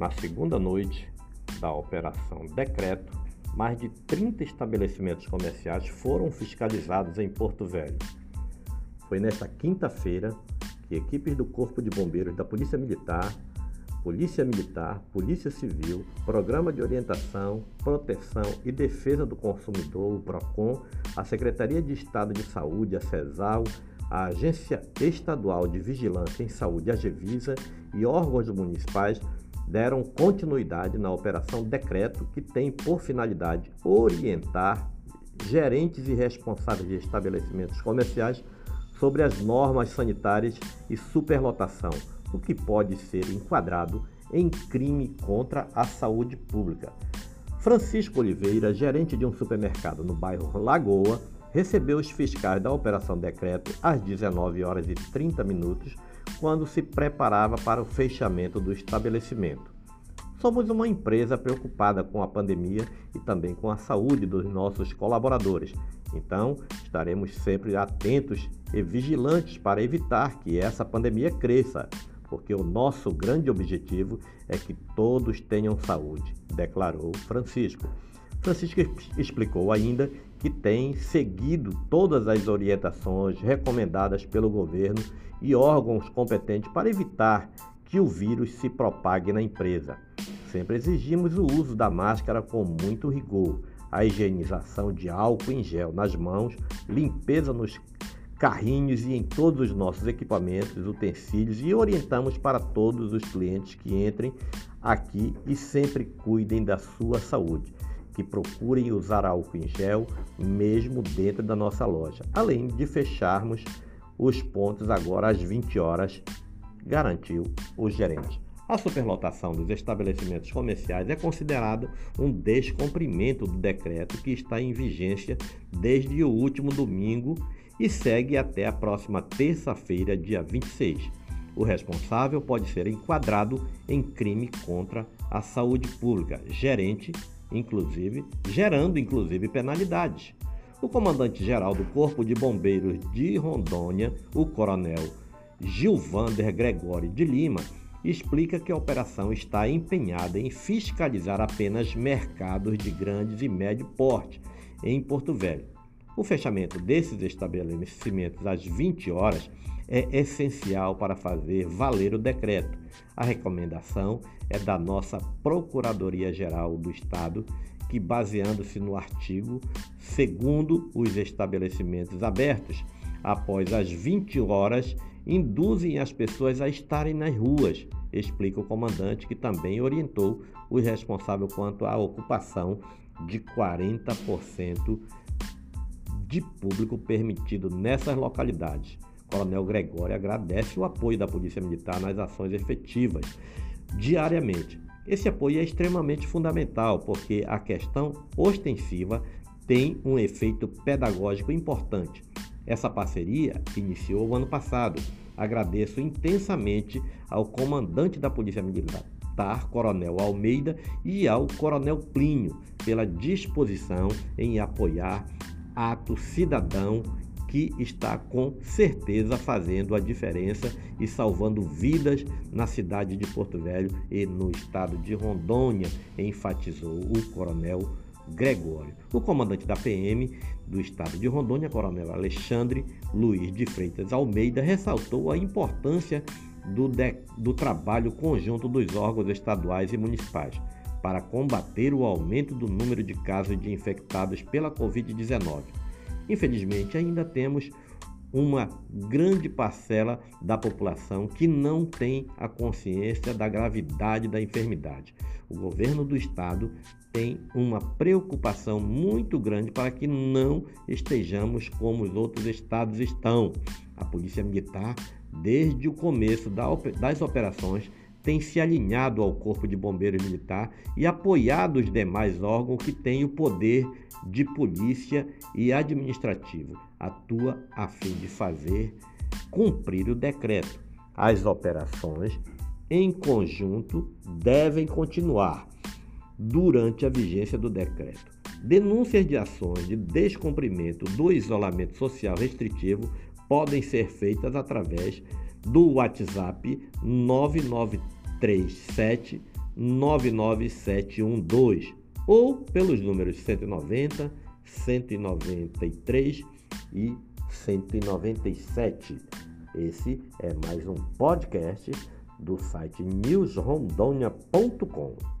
Na segunda noite da Operação Decreto, mais de 30 estabelecimentos comerciais foram fiscalizados em Porto Velho. Foi nesta quinta-feira que equipes do Corpo de Bombeiros da Polícia Militar, Polícia Militar, Polícia Civil, Programa de Orientação, Proteção e Defesa do Consumidor, o PROCON, a Secretaria de Estado de Saúde, a CESAL, a Agência Estadual de Vigilância em Saúde, a Gevisa, e órgãos municipais deram continuidade na Operação Decreto, que tem por finalidade orientar gerentes e responsáveis de estabelecimentos comerciais sobre as normas sanitárias e superlotação, o que pode ser enquadrado em crime contra a saúde pública. Francisco Oliveira, gerente de um supermercado no bairro Lagoa, recebeu os fiscais da Operação Decreto às 19 horas e 30 minutos, quando se preparava para o fechamento do estabelecimento. Somos uma empresa preocupada com a pandemia e também com a saúde dos nossos colaboradores. Então, estaremos sempre atentos e vigilantes para evitar que essa pandemia cresça, porque o nosso grande objetivo é que todos tenham saúde, declarou Francisco. Francisco explicou ainda que tem seguido todas as orientações recomendadas pelo governo e órgãos competentes para evitar que o vírus se propague na empresa. Sempre exigimos o uso da máscara com muito rigor, a higienização de álcool em gel nas mãos, limpeza nos carrinhos e em todos os nossos equipamentos, utensílios e orientamos para todos os clientes que entrem aqui e sempre cuidem da sua saúde que procurem usar álcool em gel mesmo dentro da nossa loja, além de fecharmos os pontos agora às 20 horas, garantiu o gerente. A superlotação dos estabelecimentos comerciais é considerado um descumprimento do decreto que está em vigência desde o último domingo e segue até a próxima terça-feira, dia 26. O responsável pode ser enquadrado em crime contra a saúde pública. Gerente inclusive gerando inclusive penalidades. O comandante-geral do Corpo de Bombeiros de Rondônia, o coronel Gilvander Gregório de Lima, explica que a operação está empenhada em fiscalizar apenas mercados de grandes e médio porte em Porto Velho. O fechamento desses estabelecimentos às 20 horas é essencial para fazer valer o decreto. A recomendação é da nossa Procuradoria-Geral do Estado, que, baseando-se no artigo, segundo os estabelecimentos abertos, após as 20 horas, induzem as pessoas a estarem nas ruas, explica o comandante, que também orientou os responsáveis quanto à ocupação de 40% de público permitido nessas localidades. Coronel Gregório agradece o apoio da Polícia Militar nas ações efetivas diariamente. Esse apoio é extremamente fundamental porque a questão ostensiva tem um efeito pedagógico importante. Essa parceria iniciou o ano passado. Agradeço intensamente ao comandante da Polícia Militar, Coronel Almeida, e ao Coronel Plínio pela disposição em apoiar ato cidadão que está com certeza fazendo a diferença e salvando vidas na cidade de Porto Velho e no estado de Rondônia, enfatizou o coronel Gregório. O comandante da PM do estado de Rondônia, coronel Alexandre Luiz de Freitas Almeida, ressaltou a importância do, de, do trabalho conjunto dos órgãos estaduais e municipais para combater o aumento do número de casos de infectados pela Covid-19 Infelizmente, ainda temos uma grande parcela da população que não tem a consciência da gravidade da enfermidade. O governo do estado tem uma preocupação muito grande para que não estejamos como os outros estados estão. A Polícia Militar, desde o começo das operações, tem se alinhado ao Corpo de Bombeiros Militar e apoiado os demais órgãos que têm o poder de polícia e administrativo. Atua a fim de fazer cumprir o decreto. As operações em conjunto devem continuar durante a vigência do decreto. Denúncias de ações de descumprimento do isolamento social restritivo podem ser feitas através do WhatsApp 9937 99712 ou pelos números 190, 193 e 197. Esse é mais um podcast do site newsrondônia.com.